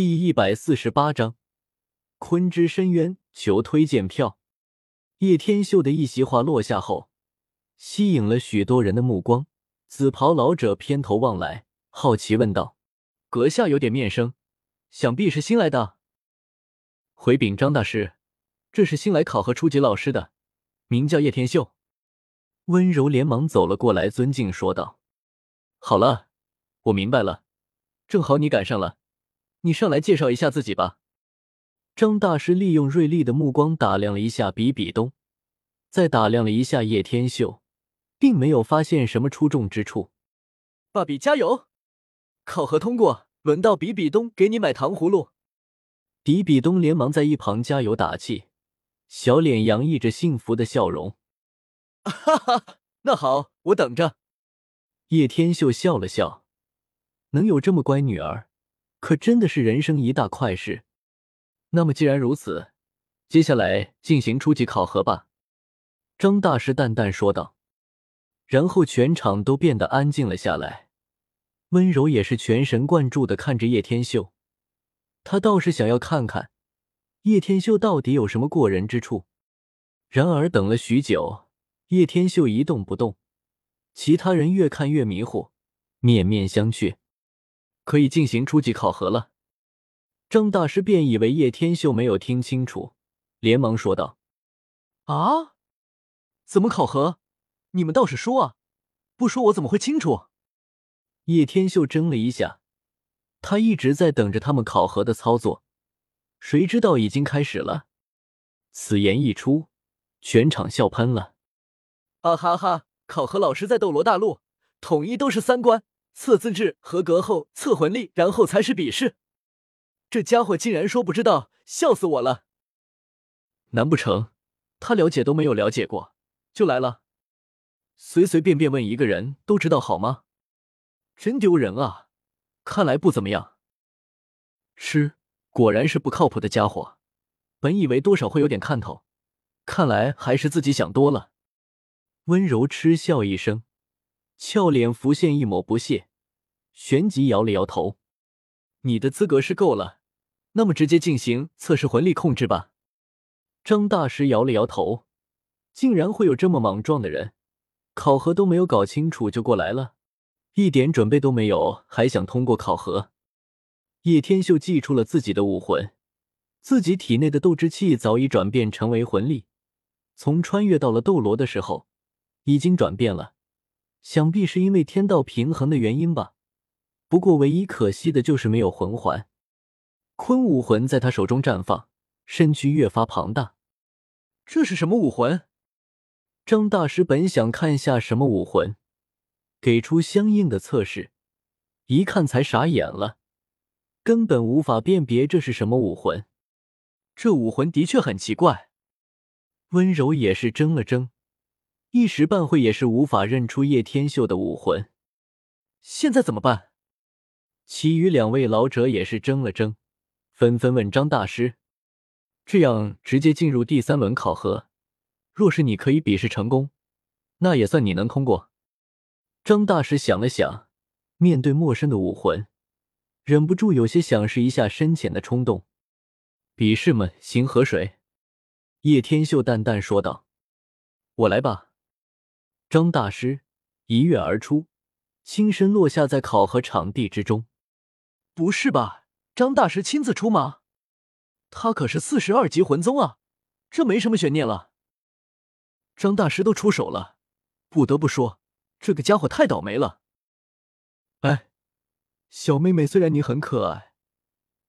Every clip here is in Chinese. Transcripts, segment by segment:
第一百四十八章，鲲之深渊，求推荐票。叶天秀的一席话落下后，吸引了许多人的目光。紫袍老者偏头望来，好奇问道：“阁下有点面生，想必是新来的。”回禀张大师，这是新来考核初级老师的，名叫叶天秀。温柔连忙走了过来，尊敬说道：“好了，我明白了，正好你赶上了。”你上来介绍一下自己吧。张大师利用锐利的目光打量了一下比比东，再打量了一下叶天秀，并没有发现什么出众之处。爸比加油！考核通过，轮到比比东给你买糖葫芦。比比东连忙在一旁加油打气，小脸洋溢着幸福的笑容。哈哈，那好，我等着。叶天秀笑了笑，能有这么乖女儿。可真的是人生一大快事。那么既然如此，接下来进行初级考核吧。”张大师淡淡说道。然后全场都变得安静了下来，温柔也是全神贯注的看着叶天秀。他倒是想要看看叶天秀到底有什么过人之处。然而等了许久，叶天秀一动不动，其他人越看越迷糊，面面相觑。可以进行初级考核了。张大师便以为叶天秀没有听清楚，连忙说道：“啊，怎么考核？你们倒是说啊！不说我怎么会清楚？”叶天秀怔了一下，他一直在等着他们考核的操作，谁知道已经开始了。此言一出，全场笑喷了。啊哈哈！考核老师在斗罗大陆，统一都是三关。测资质合格后测魂力，然后才是笔试。这家伙竟然说不知道，笑死我了！难不成他了解都没有了解过就来了？随随便便问一个人都知道好吗？真丢人啊！看来不怎么样。吃，果然是不靠谱的家伙。本以为多少会有点看头，看来还是自己想多了。温柔嗤笑一声，俏脸浮现一抹不屑。旋即摇了摇头：“你的资格是够了，那么直接进行测试魂力控制吧。”张大师摇了摇头：“竟然会有这么莽撞的人，考核都没有搞清楚就过来了，一点准备都没有，还想通过考核？”叶天秀祭出了自己的武魂，自己体内的斗之气早已转变成为魂力，从穿越到了斗罗的时候，已经转变了，想必是因为天道平衡的原因吧。不过，唯一可惜的就是没有魂环。坤武魂在他手中绽放，身躯越发庞大。这是什么武魂？张大师本想看下什么武魂，给出相应的测试，一看才傻眼了，根本无法辨别这是什么武魂。这武魂的确很奇怪。温柔也是怔了怔，一时半会也是无法认出叶天秀的武魂。现在怎么办？其余两位老者也是怔了怔，纷纷问张大师：“这样直接进入第三轮考核，若是你可以比试成功，那也算你能通过。”张大师想了想，面对陌生的武魂，忍不住有些想试一下深浅的冲动。比试们，行河水。叶天秀淡淡说道：“我来吧。”张大师一跃而出，轻身落下在考核场地之中。不是吧？张大师亲自出马，他可是四十二级魂宗啊，这没什么悬念了。张大师都出手了，不得不说，这个家伙太倒霉了。哎，小妹妹，虽然你很可爱，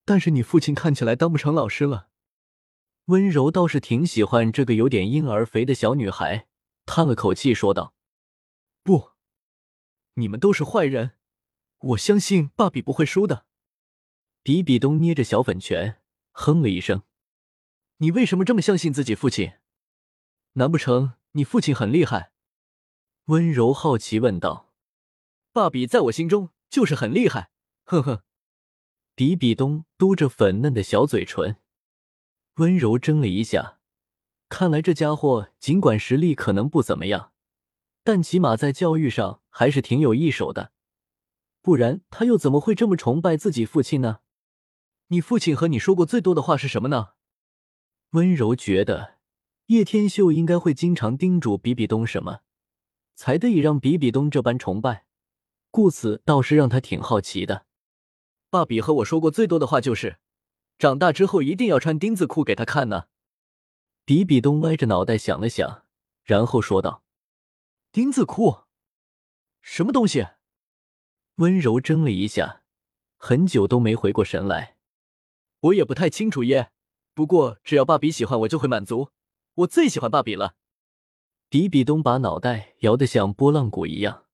但是你父亲看起来当不成老师了。温柔倒是挺喜欢这个有点婴儿肥的小女孩，叹了口气说道：“不，你们都是坏人，我相信爸比不会输的。”比比东捏着小粉拳，哼了一声：“你为什么这么相信自己父亲？难不成你父亲很厉害？”温柔好奇问道。“爸比在我心中就是很厉害。”呵呵。比比东嘟着粉嫩的小嘴唇，温柔怔了一下，看来这家伙尽管实力可能不怎么样，但起码在教育上还是挺有一手的，不然他又怎么会这么崇拜自己父亲呢？你父亲和你说过最多的话是什么呢？温柔觉得叶天秀应该会经常叮嘱比比东什么，才得以让比比东这般崇拜，故此倒是让他挺好奇的。爸比和我说过最多的话就是，长大之后一定要穿丁字裤给他看呢。比比东歪着脑袋想了想，然后说道：“丁字裤，什么东西？”温柔怔了一下，很久都没回过神来。我也不太清楚耶，不过只要爸比喜欢我就会满足。我最喜欢爸比了。比比东把脑袋摇得像拨浪鼓一样。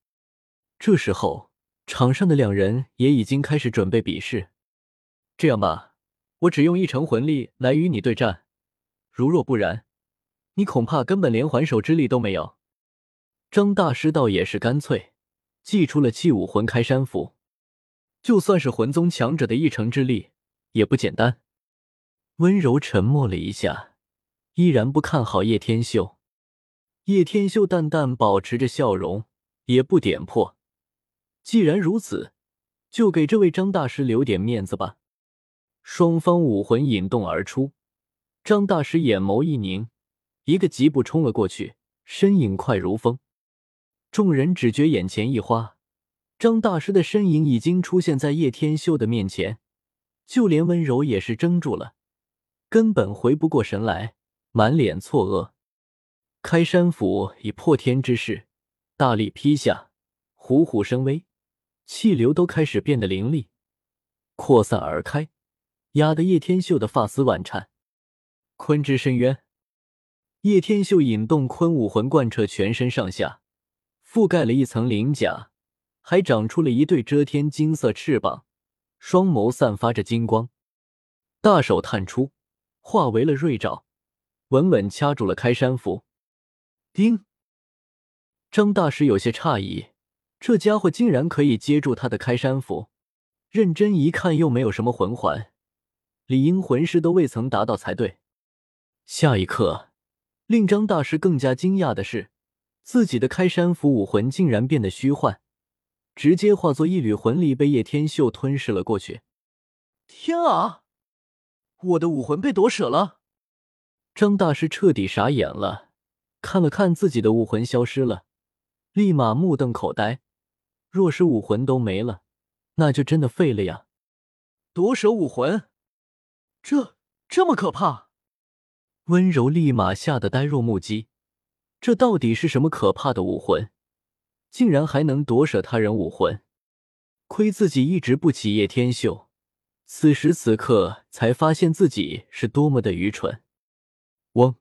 这时候，场上的两人也已经开始准备比试。这样吧，我只用一成魂力来与你对战，如若不然，你恐怕根本连还手之力都没有。张大师倒也是干脆，祭出了器武魂开山符，就算是魂宗强者的一成之力。也不简单。温柔沉默了一下，依然不看好叶天秀。叶天秀淡淡保持着笑容，也不点破。既然如此，就给这位张大师留点面子吧。双方武魂引动而出，张大师眼眸一凝，一个疾步冲了过去，身影快如风。众人只觉眼前一花，张大师的身影已经出现在叶天秀的面前。就连温柔也是怔住了，根本回不过神来，满脸错愕。开山斧以破天之势大力劈下，虎虎生威，气流都开始变得凌厉，扩散而开，压得叶天秀的发丝乱颤。坤之深渊，叶天秀引动坤武魂，贯彻全身上下，覆盖了一层鳞甲，还长出了一对遮天金色翅膀。双眸散发着金光，大手探出，化为了锐爪，稳稳掐住了开山符。叮！张大师有些诧异，这家伙竟然可以接住他的开山符。认真一看，又没有什么魂环，理应魂师都未曾达到才对。下一刻，令张大师更加惊讶的是，自己的开山符武魂竟然变得虚幻。直接化作一缕魂力，被叶天秀吞噬了过去。天啊！我的武魂被夺舍了！张大师彻底傻眼了，看了看自己的武魂消失了，立马目瞪口呆。若是武魂都没了，那就真的废了呀！夺舍武魂，这这么可怕？温柔立马吓得呆若木鸡。这到底是什么可怕的武魂？竟然还能夺舍他人武魂，亏自己一直不起叶天秀，此时此刻才发现自己是多么的愚蠢。嗡。